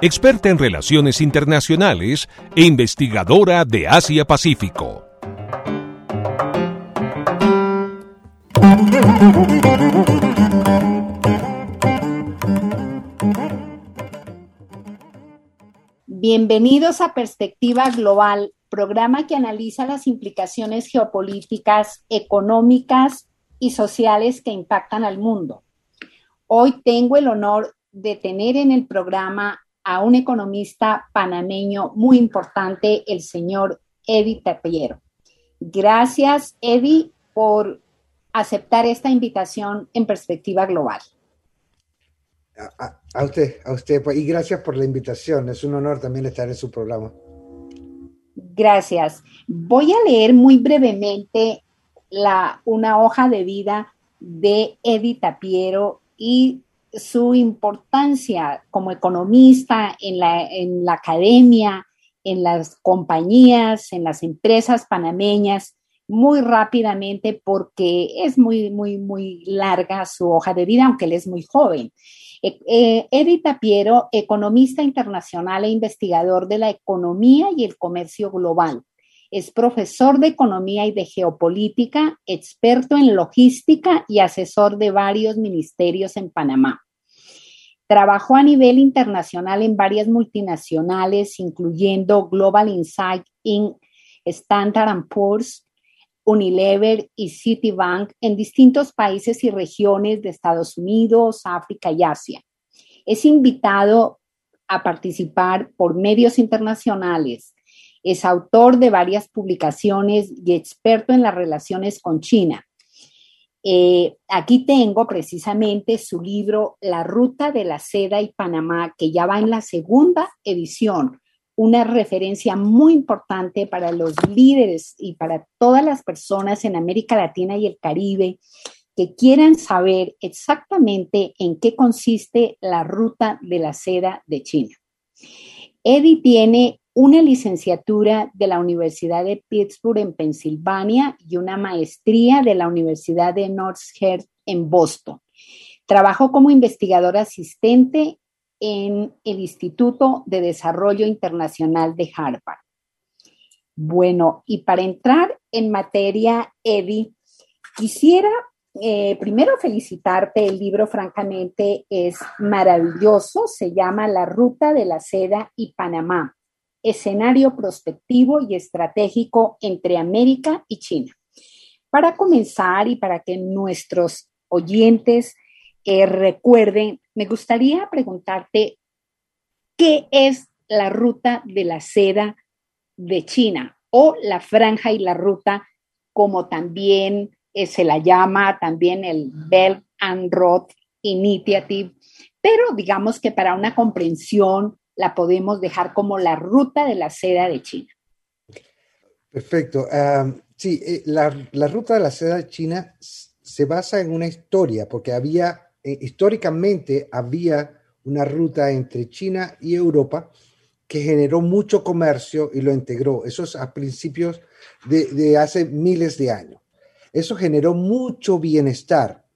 experta en relaciones internacionales e investigadora de Asia-Pacífico. Bienvenidos a Perspectiva Global, programa que analiza las implicaciones geopolíticas, económicas y sociales que impactan al mundo. Hoy tengo el honor de tener en el programa a un economista panameño muy importante, el señor Eddie Tapiero. Gracias, Eddie, por aceptar esta invitación en perspectiva global. A, usted, a usted, pues, y gracias por la invitación. Es un honor también estar en su programa. Gracias. Voy a leer muy brevemente la, una hoja de vida de Eddie Tapiero y su importancia como economista en la, en la academia, en las compañías, en las empresas panameñas, muy rápidamente porque es muy, muy, muy larga su hoja de vida, aunque él es muy joven. Eh, eh, economista internacional e investigador de la economía y el comercio global. Es profesor de economía y de geopolítica, experto en logística y asesor de varios ministerios en Panamá. Trabajó a nivel internacional en varias multinacionales, incluyendo Global Insight Inc., Standard Poor's, Unilever y Citibank en distintos países y regiones de Estados Unidos, África y Asia. Es invitado a participar por medios internacionales. Es autor de varias publicaciones y experto en las relaciones con China. Eh, aquí tengo precisamente su libro La Ruta de la Seda y Panamá, que ya va en la segunda edición, una referencia muy importante para los líderes y para todas las personas en América Latina y el Caribe que quieran saber exactamente en qué consiste la ruta de la seda de China. Eddie tiene una licenciatura de la Universidad de Pittsburgh en Pensilvania y una maestría de la Universidad de Northern en Boston. Trabajó como investigador asistente en el Instituto de Desarrollo Internacional de Harvard. Bueno, y para entrar en materia, Eddie, quisiera eh, primero felicitarte. El libro, francamente, es maravilloso. Se llama La Ruta de la Seda y Panamá escenario prospectivo y estratégico entre América y China. Para comenzar y para que nuestros oyentes eh, recuerden, me gustaría preguntarte, ¿qué es la ruta de la seda de China o la franja y la ruta, como también eh, se la llama también el Belt and Road Initiative? Pero digamos que para una comprensión la podemos dejar como la ruta de la seda de China. Perfecto. sí, eh, la, ruta de la seda de China se basa en una historia, porque había, eh, históricamente había una ruta entre China y Europa que generó mucho comercio y lo integró. Eso es a principios de hace miles de años. Eso generó mucho bienestar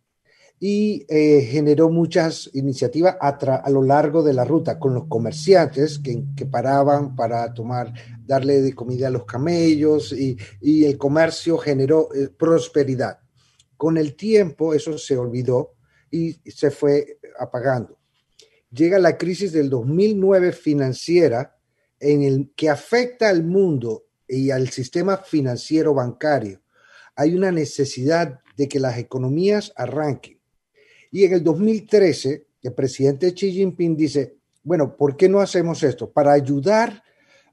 y eh, generó muchas iniciativas a, lo largo de la ruta con los comerciantes que, paraban para tomar, darle de comida a los camellos y, el comercio generó eh, prosperidad. Con el tiempo eso se olvidó y se fue apagando. Llega la crisis del 2009 financiera en el que afecta al mundo y al sistema financiero bancario. Hay una necesidad de que las economías arranquen y en el 2013, el presidente Xi Jinping dice, bueno, ¿por qué no hacemos esto? Para ayudar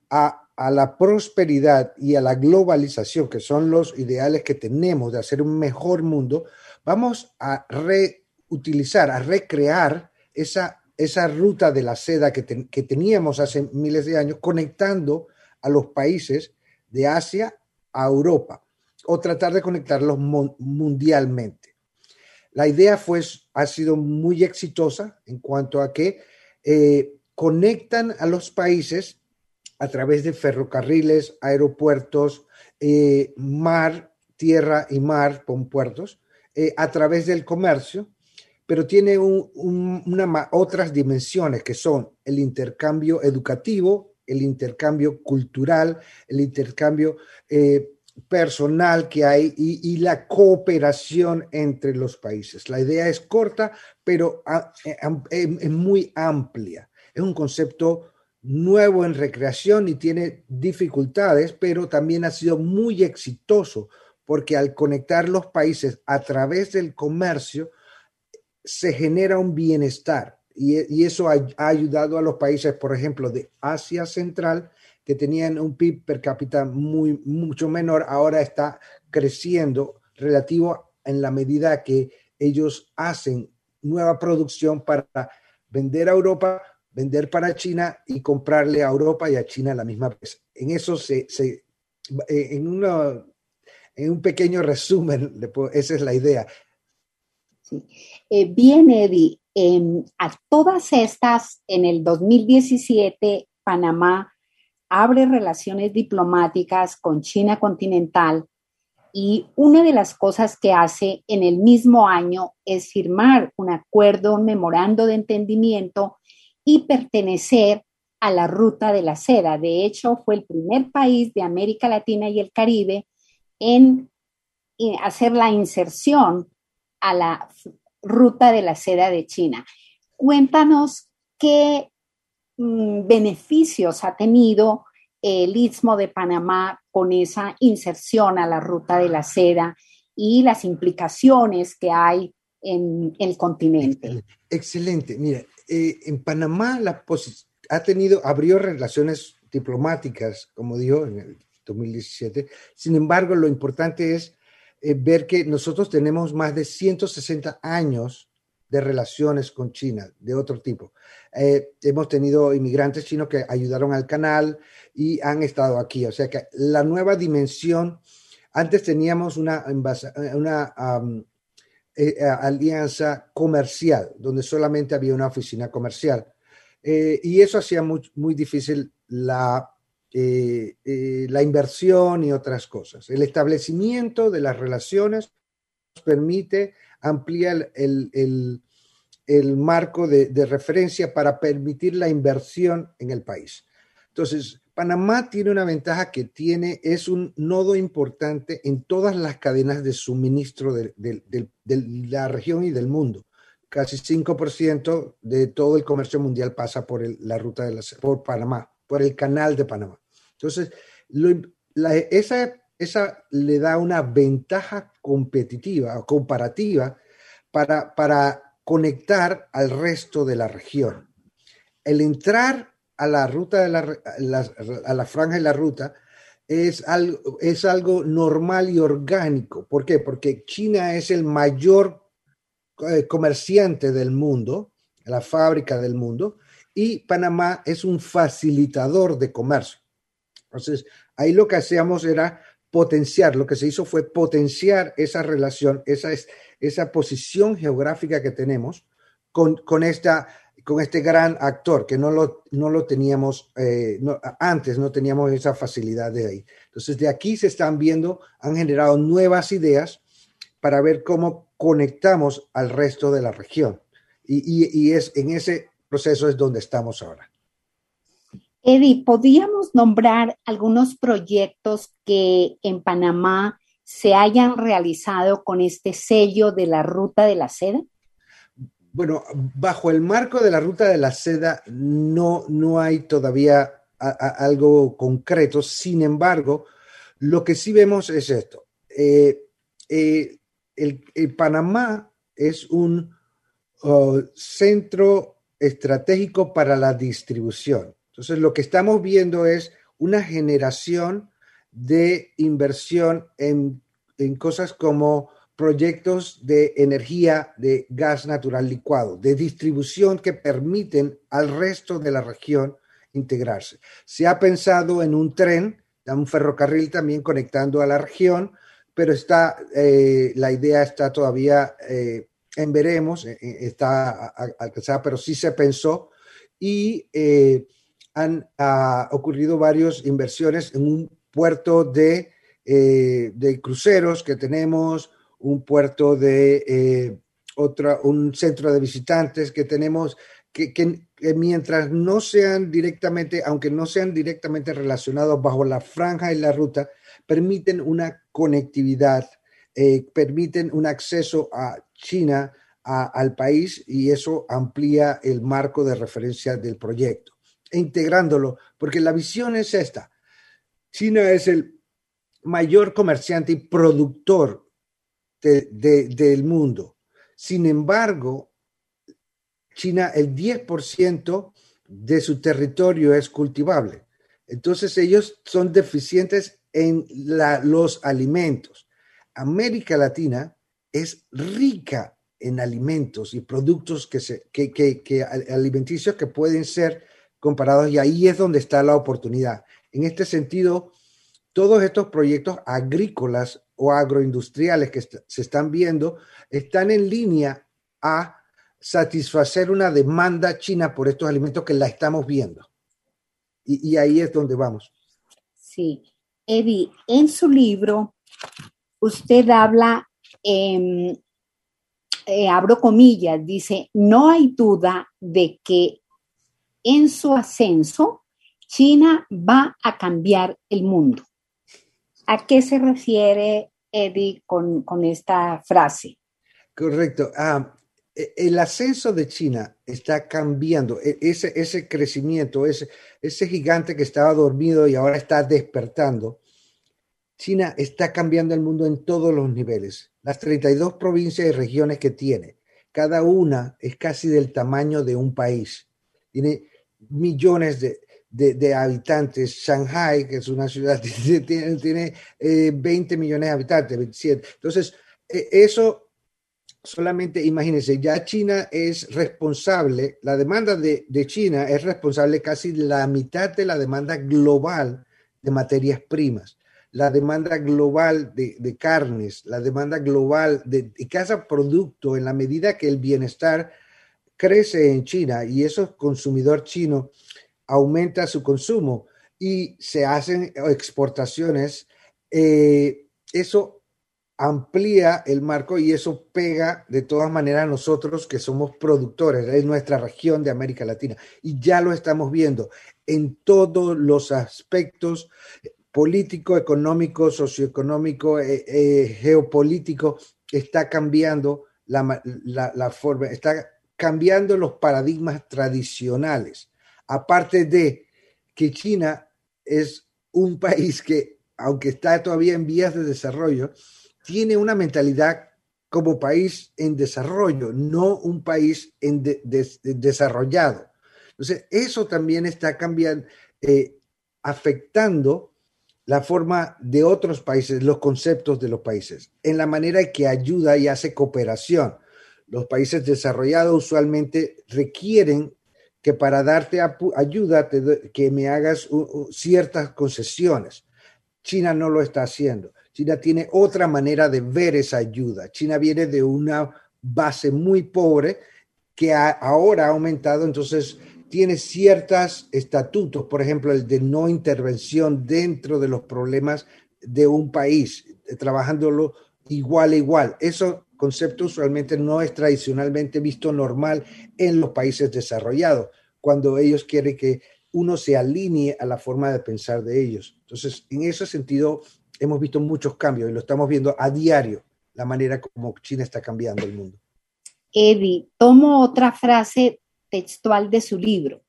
a, la prosperidad y a la globalización, que son los ideales que tenemos de hacer un mejor mundo, vamos a reutilizar, a recrear esa esa ruta de la seda que, teníamos hace miles de años, conectando a los países de Asia a Europa o tratar de conectarlos mundialmente. La idea fue, ha sido muy exitosa en cuanto a que eh, conectan a los países a través de ferrocarriles, aeropuertos, eh, mar, tierra y mar con puertos, eh, a través del comercio, pero tiene una, otras dimensiones que son el intercambio educativo, el intercambio cultural, el intercambio personal que hay y, la cooperación entre los países. La idea es corta, pero ah, es muy amplia. Es un concepto nuevo en recreación y tiene dificultades, pero también ha sido muy exitoso porque al conectar los países a través del comercio, se genera un bienestar. Y, eso ha, ayudado a los países, por ejemplo, de Asia Central, que tenían un PIB per cápita muy, mucho menor, ahora está creciendo relativo en la medida que ellos hacen nueva producción para vender a Europa, vender para China y comprarle a Europa y a China la misma vez. En eso se, se en una en un pequeño resumen, esa es la idea. Eh, bien, Eddie, a todas estas, en el 2017, Panamá abre relaciones diplomáticas con China continental y una de las cosas que hace en el mismo año es firmar un acuerdo, un memorando de entendimiento y pertenecer a la ruta de la seda. De hecho, fue el primer país de América Latina y el Caribe en hacer la inserción a la ruta de la seda de China. Cuéntanos qué mm, beneficios ha tenido el istmo de Panamá con esa inserción a la ruta de la seda y las implicaciones que hay en el continente. Excelente. Mira, eh, en Panamá ha tenido, abrió relaciones diplomáticas, como dijo en el 2017. Sin embargo, lo importante es eh, ver que nosotros tenemos más de 160 años de relaciones con China, de otro tipo. Eh, hemos tenido inmigrantes chinos que ayudaron al canal y han estado aquí. O sea que la nueva dimensión, antes teníamos una, una eh, alianza comercial, donde solamente había una oficina comercial. y eso hacía muy, difícil la eh, eh, la inversión y otras cosas. El establecimiento de las relaciones permite ampliar el, marco de, referencia para permitir la inversión en el país. Entonces, Panamá tiene una ventaja que tiene, es un nodo importante en todas las cadenas de suministro de, la región y del mundo. Casi 5% de todo el comercio mundial pasa por la ruta de la, por Panamá por el canal de Panamá. Entonces, esa, esa le da una ventaja competitiva o comparativa para, para conectar al resto de la región. El entrar a la ruta de la, a la franja de la ruta es algo, es algo normal y orgánico. ¿Por qué? Porque China es el mayor eh, comerciante del mundo, la fábrica del mundo, y Panamá es un facilitador de comercio. Entonces, ahí lo que hacíamos era potenciar, lo que se hizo fue potenciar esa relación, esa, esa posición geográfica que tenemos con, con, esta, con este gran actor que no lo, no lo teníamos, eh, antes no teníamos esa facilidad de ahí. Entonces, de aquí se están viendo, han generado nuevas ideas para ver cómo conectamos al resto de la región. Y, y, y es en ese proceso es donde estamos ahora. Eddie, ¿podríamos nombrar algunos proyectos que en Panamá se hayan realizado con este sello de la Ruta de la Seda? Bueno, bajo el marco de la Ruta de la Seda no, no hay todavía algo concreto, sin embargo, lo que sí vemos es esto. Eh, eh, el, Panamá es un oh, centro estratégico para la distribución. Entonces, lo que estamos viendo es una generación de inversión en, cosas como proyectos de energía de gas natural licuado, de distribución que permiten al resto de la región integrarse. Se ha pensado en un tren, un ferrocarril también conectando a la región, pero está, eh, la idea está todavía eh, en veremos, eh, está alcanzada, pero sí se pensó y han ocurrido varias inversiones en un puerto de, de cruceros que tenemos, un puerto de eh, otra, un centro de visitantes que tenemos, que, mientras no sean directamente, aunque no sean directamente relacionados bajo la franja y la ruta, permiten una conectividad, eh, permiten un acceso a China, al país, y eso amplía el marco de referencia del proyecto. E integrándolo, porque la visión es esta. China es el mayor comerciante y productor del mundo. Sin embargo, China, el 10% de su territorio es cultivable. Entonces ellos son deficientes en los alimentos. América Latina es rica en alimentos y productos que, se, que, que, alimenticios que pueden ser comparados y ahí es donde está la oportunidad. En este sentido, todos estos proyectos agrícolas o agroindustriales que se están viendo están en línea a satisfacer una demanda china por estos alimentos que la estamos viendo. Y, ahí es donde vamos. Sí. Eddie, en su libro, usted habla, eh, abro comillas, dice, no hay duda de que en su ascenso, China va a cambiar el mundo. ¿A qué se refiere Eddie con, esta frase? Correcto. Ah, e, el ascenso de China está cambiando. E, ese, ese crecimiento, ese, ese gigante que estaba dormido y ahora está despertando. China está cambiando el mundo en todos los niveles. Las 32 provincias y regiones que tiene, cada una es casi del tamaño de un país. Tiene millones de, de, habitantes. Shanghai, que es una ciudad, tiene, tiene 20 eh, millones de habitantes, 27. Entonces, eh, eso solamente imagínense, ya China es responsable, la demanda de, de, China es responsable casi la mitad de la demanda global de materias primas, la demanda global de, de carnes, la demanda global de, de, cada producto en la medida que el bienestar crece en China y eso consumidor chino aumenta su consumo y se hacen exportaciones, eh, eso amplía el marco y eso pega de todas maneras a nosotros que somos productores en nuestra región de América Latina. Y ya lo estamos viendo en todos los aspectos político, económico, socioeconómico, eh, eh, geopolítico, está cambiando la, la forma, está cambiando los paradigmas tradicionales aparte de que China es un país que, aunque está todavía en vías de desarrollo, tiene una mentalidad como país en desarrollo, no un país en desarrollado. Entonces, eso también está cambiando, eh, afectando la forma de otros países, los conceptos de los países, en la manera que ayuda y hace cooperación. Los países desarrollados usualmente requieren que para darte ayuda que me hagas ciertas concesiones. China no lo está haciendo. China tiene otra manera de ver esa ayuda. China viene de una base muy pobre que ahora ha aumentado, entonces tiene ciertos estatutos, por ejemplo, el de no intervención dentro de los problemas de un país, trabajándolo igual a igual. Eso concepto usualmente no es tradicionalmente visto normal en los países desarrollados, cuando ellos quieren que uno se alinee a la forma de pensar de ellos. Entonces, en ese sentido, hemos visto muchos cambios y lo estamos viendo a diario, la manera como China está cambiando el mundo. Eddie, tomo otra frase textual de su libro.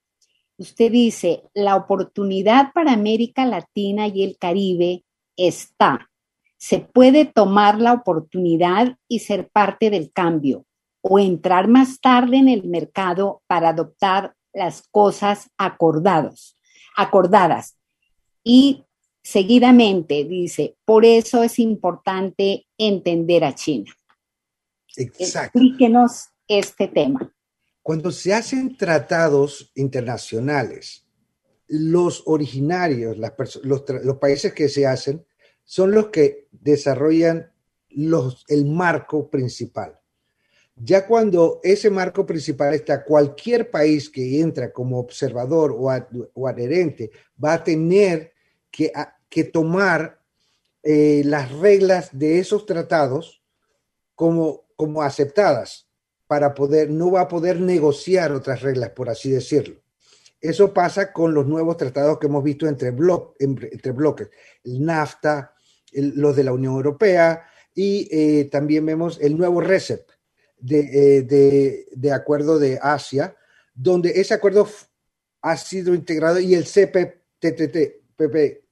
Usted dice, la oportunidad para América Latina y el Caribe está se puede tomar la oportunidad y ser parte del cambio o entrar más tarde en el mercado para adoptar las cosas acordados, acordadas. Y seguidamente dice, por eso es importante entender a China. Exacto. Explíquenos este tema. Cuando se hacen tratados internacionales, los originarios, los, países que se hacen, son los que desarrollan los, el marco principal. Ya cuando ese marco principal está, cualquier país que entra como observador o, adherente va a tener que, que tomar eh, las reglas de esos tratados como, como aceptadas para poder, no va a poder negociar otras reglas, por así decirlo. Eso pasa con los nuevos tratados que hemos visto entre, entre, bloques, el NAFTA, los de la Unión Europea y eh, también vemos el nuevo RECEP, eh, de, de, acuerdo de Asia, donde ese acuerdo ha sido integrado y el CPTTT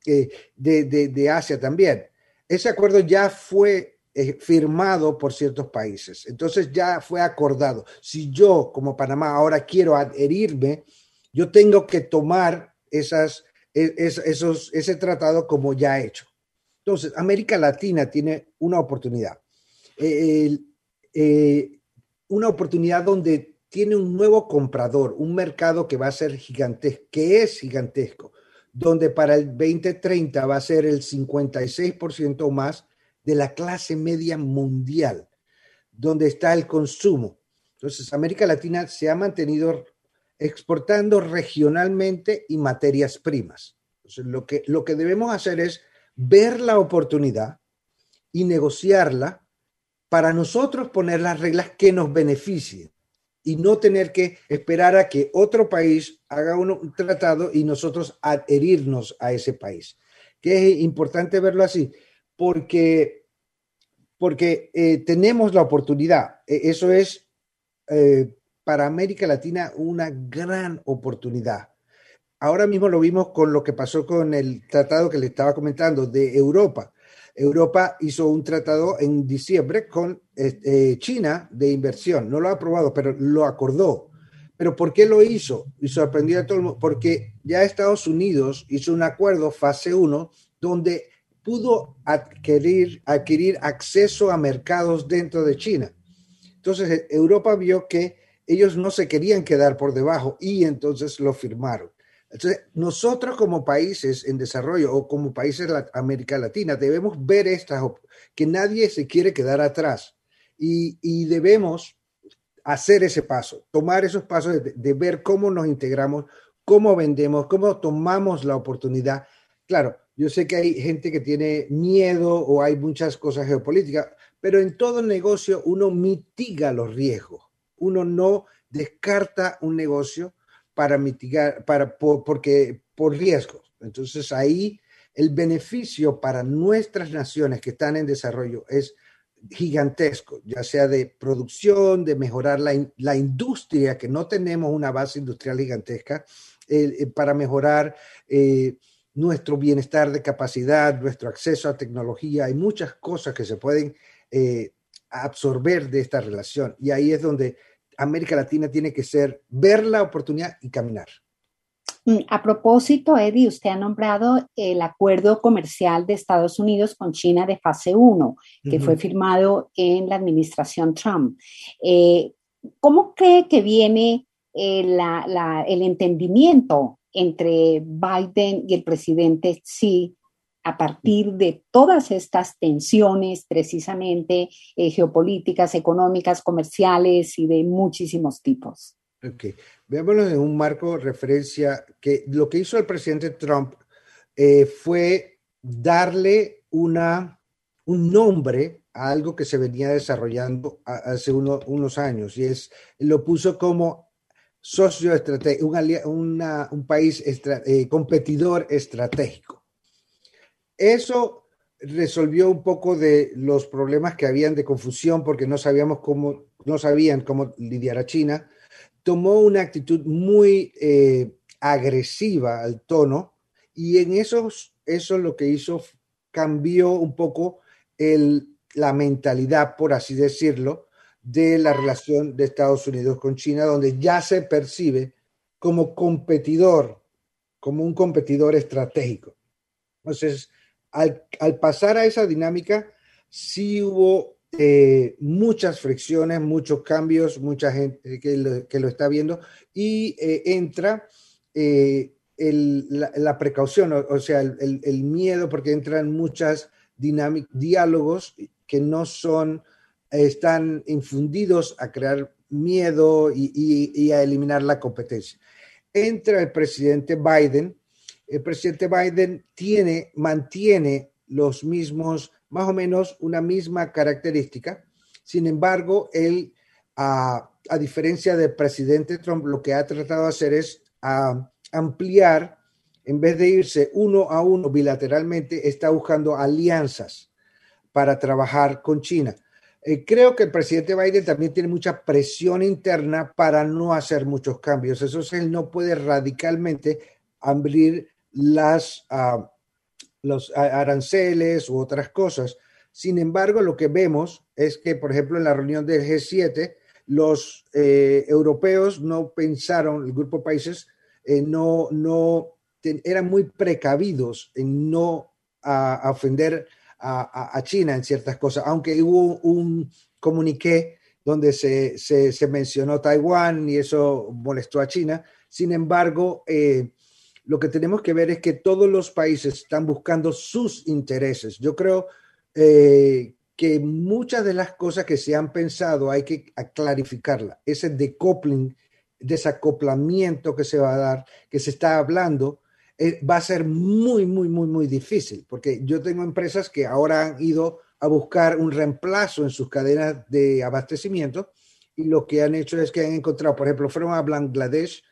eh, de, de, Asia también. Ese acuerdo ya fue firmado por ciertos países. Entonces ya fue acordado. Si yo como Panamá ahora quiero adherirme, yo tengo que tomar esas, e, esos, ese tratado como ya hecho. Entonces, América Latina tiene una oportunidad. el, una oportunidad donde tiene un nuevo comprador, un mercado que va a ser gigantesco, que es gigantesco, donde para el 2030 va a ser el 56% o más de la clase media mundial, donde está el consumo. Entonces, América Latina se ha mantenido exportando regionalmente y materias primas. Entonces, lo que, lo que debemos hacer es ver la oportunidad y negociarla para nosotros poner las reglas que nos beneficien y no tener que esperar a que otro país haga un tratado y nosotros adherirnos a ese país. Que es importante verlo así, porque, porque eh, tenemos la oportunidad. E, eso es eh, para América Latina una gran oportunidad. Ahora mismo lo vimos con lo que pasó con el tratado que le estaba comentando de Europa. Europa hizo un tratado en diciembre con este, China de inversión. No lo ha aprobado, pero lo acordó. ¿Pero por qué lo hizo? Y sorprendió a todo el mundo. Porque ya Estados Unidos hizo un acuerdo, fase 1, donde pudo adquirir, adquirir acceso a mercados dentro de China. Entonces, Europa vio que ellos no se querían quedar por debajo y entonces lo firmaron. Entonces, nosotros como países en desarrollo o como países de América Latina debemos ver estas, que nadie se quiere quedar atrás y, debemos hacer ese paso, tomar esos pasos de, ver cómo nos integramos, cómo vendemos, cómo tomamos la oportunidad. Claro, yo sé que hay gente que tiene miedo o hay muchas cosas geopolíticas, pero en todo negocio uno mitiga los riesgos. Uno no descarta un negocio para mitigar, para, porque, por riesgos. Entonces ahí el beneficio para nuestras naciones que están en desarrollo es gigantesco, ya sea de producción, de mejorar la, industria, que no tenemos una base industrial gigantesca, eh, para mejorar eh, nuestro bienestar de capacidad, nuestro acceso a tecnología. Hay muchas cosas que se pueden eh, absorber de esta relación y ahí es donde América Latina tiene que ser ver la oportunidad y caminar. Mm, a propósito, Eddie, usted ha nombrado el acuerdo comercial de Estados Unidos con China de fase 1, que fue firmado en la administración Trump. Eh, ¿Cómo cree que viene eh, el entendimiento entre Biden y el presidente Xi a partir de todas estas tensiones precisamente eh, geopolíticas, económicas, comerciales y de muchísimos tipos. Ok, veámoslo en un marco de referencia que lo que hizo el presidente Trump eh, fue darle una, un nombre a algo que se venía desarrollando hace unos años y es lo puso como socio estratégico, un, país eh, competidor estratégico. Eso resolvió un poco de los problemas que habían de confusión porque no sabíamos cómo, no sabían cómo lidiar a China. Tomó una actitud muy eh, agresiva al tono y en eso, lo que hizo cambió un poco el, la mentalidad, por así decirlo, de la relación de Estados Unidos con China, donde ya se percibe como competidor, como un competidor estratégico. Entonces, al, pasar a esa dinámica, sí hubo eh, muchas fricciones, muchos cambios, mucha gente que lo, está viendo y eh, entra eh, la, precaución, o, sea, el, miedo, porque entran muchas diálogos que no son, están infundidos a crear miedo y, a eliminar la competencia. Entra el presidente Biden, el presidente Biden tiene, mantiene los mismos más o menos una misma característica. Sin embargo, él, a, diferencia del presidente Trump, lo que ha tratado de hacer es ampliar, en vez de irse uno a uno bilateralmente, está buscando alianzas para trabajar con China. Eh, creo que el presidente Biden también tiene mucha presión interna para no hacer muchos cambios. Eso es, él no puede radicalmente abrir las, ah, los aranceles u otras cosas. Sin embargo, lo que vemos es que, por ejemplo, en la reunión del G7, los eh, europeos no pensaron, el grupo de países, eh, no, no eran muy precavidos en no ofender a, China en ciertas cosas, aunque hubo un comuniqué donde se, se, mencionó Taiwán y eso molestó a China. Sin embargo, eh, lo que tenemos que ver es que todos los países están buscando sus intereses. Yo creo eh, que muchas de las cosas que se han pensado hay que clarificarla. Ese decoupling, desacoplamiento que se va a dar, que se está hablando, eh, va a ser muy, muy, muy, muy difícil, porque yo tengo empresas que ahora han ido a buscar un reemplazo en sus cadenas de abastecimiento y lo que han hecho es que han encontrado, por ejemplo, fueron a Bangladesh,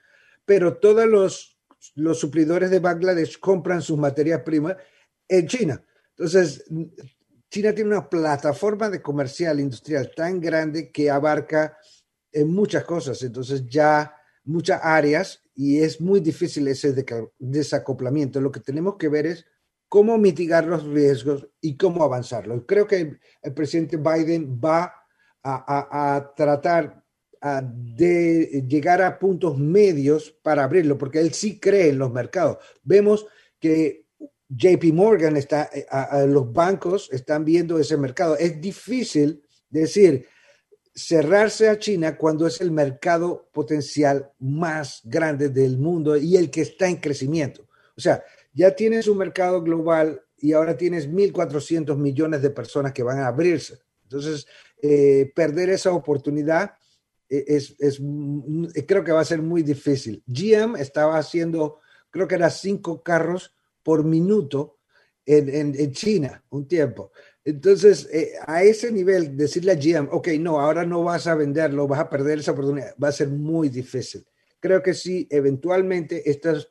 pero todos los los suplidores de Bangladesh compran sus materias primas en China. Entonces, China tiene una plataforma de comercial industrial tan grande que abarca en muchas cosas, entonces ya muchas áreas y es muy difícil ese desacoplamiento. Lo que tenemos que ver es cómo mitigar los riesgos y cómo avanzarlo. Creo que el presidente Biden va a tratar de llegar a puntos medios para abrirlo, porque él sí cree en los mercados. Vemos que JP Morgan está, eh, los bancos están viendo ese mercado. Es difícil decir cerrarse a China cuando es el mercado potencial más grande del mundo y el que está en crecimiento. O sea, ya tienes un mercado global y ahora tienes 1.400 millones de personas que van a abrirse. Entonces, eh, perder esa oportunidad es, es, creo que va a ser muy difícil. GM estaba haciendo, creo que era cinco carros por minuto en, en, China un tiempo. Entonces, eh, a ese nivel, decirle a GM, ok, no, ahora no vas a venderlo, vas a perder esa oportunidad, va a ser muy difícil. Creo que sí, eventualmente estas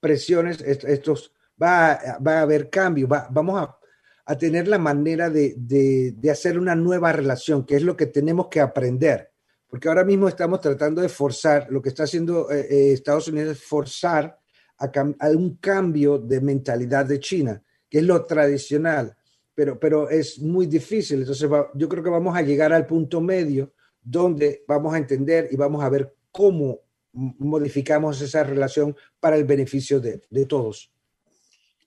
presiones, estos, va, a, va a haber cambio, va, vamos a, a, tener la manera de, de, de hacer una nueva relación, que es lo que tenemos que aprender porque ahora mismo estamos tratando de forzar, lo que está haciendo eh, eh, Estados Unidos es forzar a, un cambio de mentalidad de China, que es lo tradicional, pero, pero es muy difícil. Entonces yo creo que vamos a llegar al punto medio donde vamos a entender y vamos a ver cómo modificamos esa relación para el beneficio de, de todos.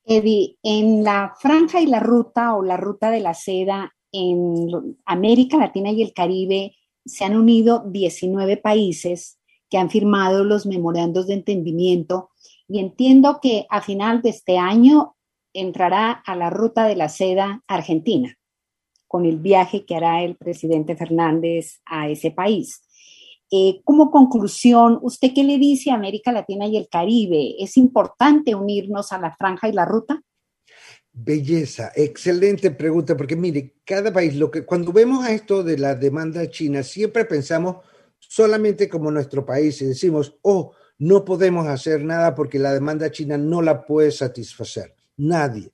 Eddie, en la franja y la ruta o la ruta de la seda en América Latina y el Caribe, se han unido 19 países que han firmado los memorandos de entendimiento y entiendo que a final de este año entrará a la ruta de la seda Argentina con el viaje que hará el presidente Fernández a ese país. Eh, como conclusión, ¿usted qué le dice a América Latina y el Caribe? ¿Es importante unirnos a la franja y la ruta? Belleza, excelente pregunta, porque mire, cada país, lo que cuando vemos a esto de la demanda china, siempre pensamos solamente como nuestro país y decimos, oh, no podemos hacer nada porque la demanda china no la puede satisfacer. Nadie.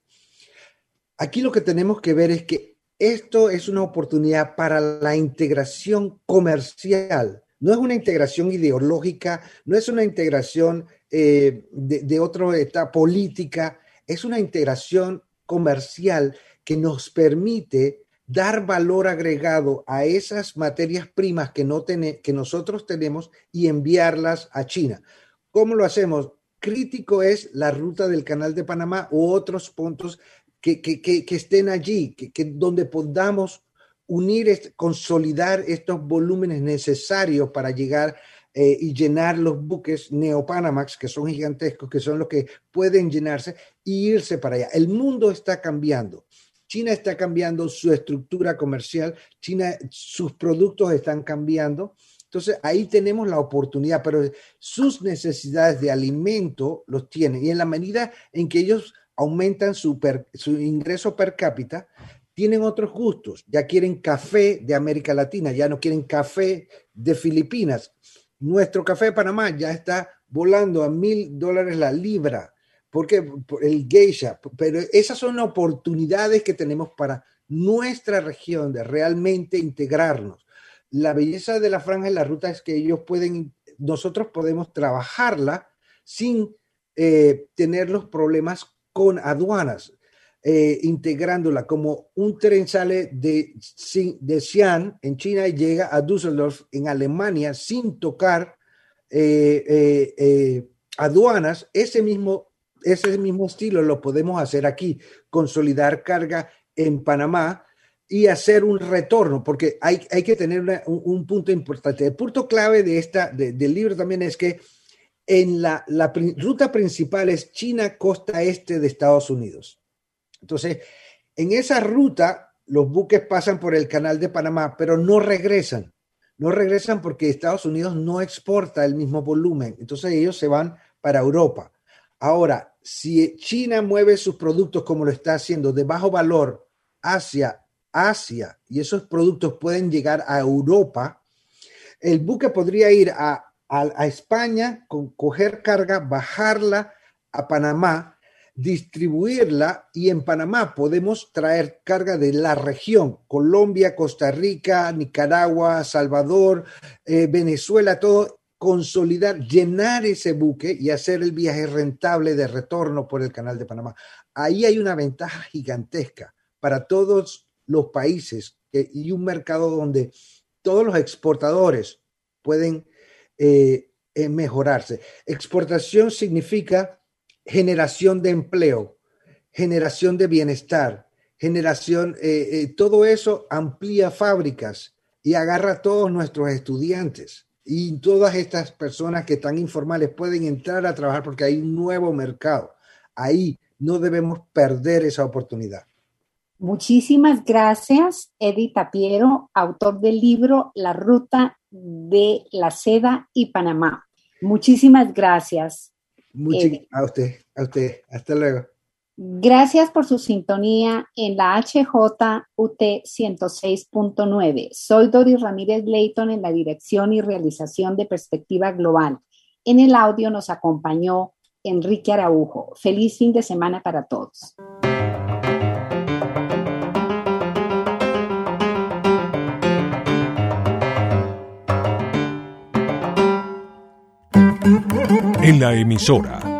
Aquí lo que tenemos que ver es que esto es una oportunidad para la integración comercial. No es una integración ideológica, no es una integración eh, de, de otra etapa política, es una integración comercial que nos permite dar valor agregado a esas materias primas que, no que nosotros tenemos y enviarlas a China. ¿Cómo lo hacemos? Crítico es la ruta del Canal de Panamá u otros puntos que, que, que estén allí, que, donde podamos unir, consolidar estos volúmenes necesarios para llegar eh, y llenar los buques Neopanamax, que son gigantescos, que son los que pueden llenarse, y irse para allá. El mundo está cambiando. China está cambiando su estructura comercial, China, sus productos están cambiando. Entonces ahí tenemos la oportunidad, pero sus necesidades de alimento los tienen. Y en la medida en que ellos aumentan su, su ingreso per cápita, tienen otros gustos. Ya quieren café de América Latina, ya no quieren café de Filipinas. Nuestro café de Panamá ya está volando a mil dólares la libra, porque el geisha, pero esas son oportunidades que tenemos para nuestra región de realmente integrarnos. La belleza de la franja de la ruta es que ellos pueden, nosotros podemos trabajarla sin eh, tener los problemas con aduanas. Eh, integrándola como un tren sale de, de Xi'an en China y llega a Düsseldorf en Alemania sin tocar eh, eh, aduanas, ese mismo, ese mismo estilo lo podemos hacer aquí, consolidar carga en Panamá y hacer un retorno, porque hay, hay que tener un, punto importante. El punto clave de esta, del libro también es que en la, la ruta principal es China, costa este de Estados Unidos. Entonces, en esa ruta, los buques pasan por el canal de Panamá, pero no regresan. No regresan porque Estados Unidos no exporta el mismo volumen. Entonces ellos se van para Europa. Ahora, si China mueve sus productos como lo está haciendo de bajo valor hacia Asia y esos productos pueden llegar a Europa, el buque podría ir a, España, coger carga, bajarla a Panamá distribuirla y en Panamá podemos traer carga de la región, Colombia, Costa Rica, Nicaragua, Salvador, eh, Venezuela, todo, consolidar, llenar ese buque y hacer el viaje rentable de retorno por el canal de Panamá. Ahí hay una ventaja gigantesca para todos los países y un mercado donde todos los exportadores pueden eh, eh, mejorarse. Exportación significa generación de empleo, generación de bienestar, generación, eh, eh, todo eso amplía fábricas y agarra a todos nuestros estudiantes. Y todas estas personas que están informales pueden entrar a trabajar porque hay un nuevo mercado. Ahí no debemos perder esa oportunidad. Muchísimas gracias, Eddie Tapiero, autor del libro La Ruta de la Seda y Panamá. Muchísimas gracias. Muchas a usted, a usted. Hasta luego. Gracias por su sintonía en la HJUT 106.9. Soy Doris Ramírez Leighton en la dirección y realización de Perspectiva Global. En el audio nos acompañó Enrique Araujo. Feliz fin de semana para todos. En la emisora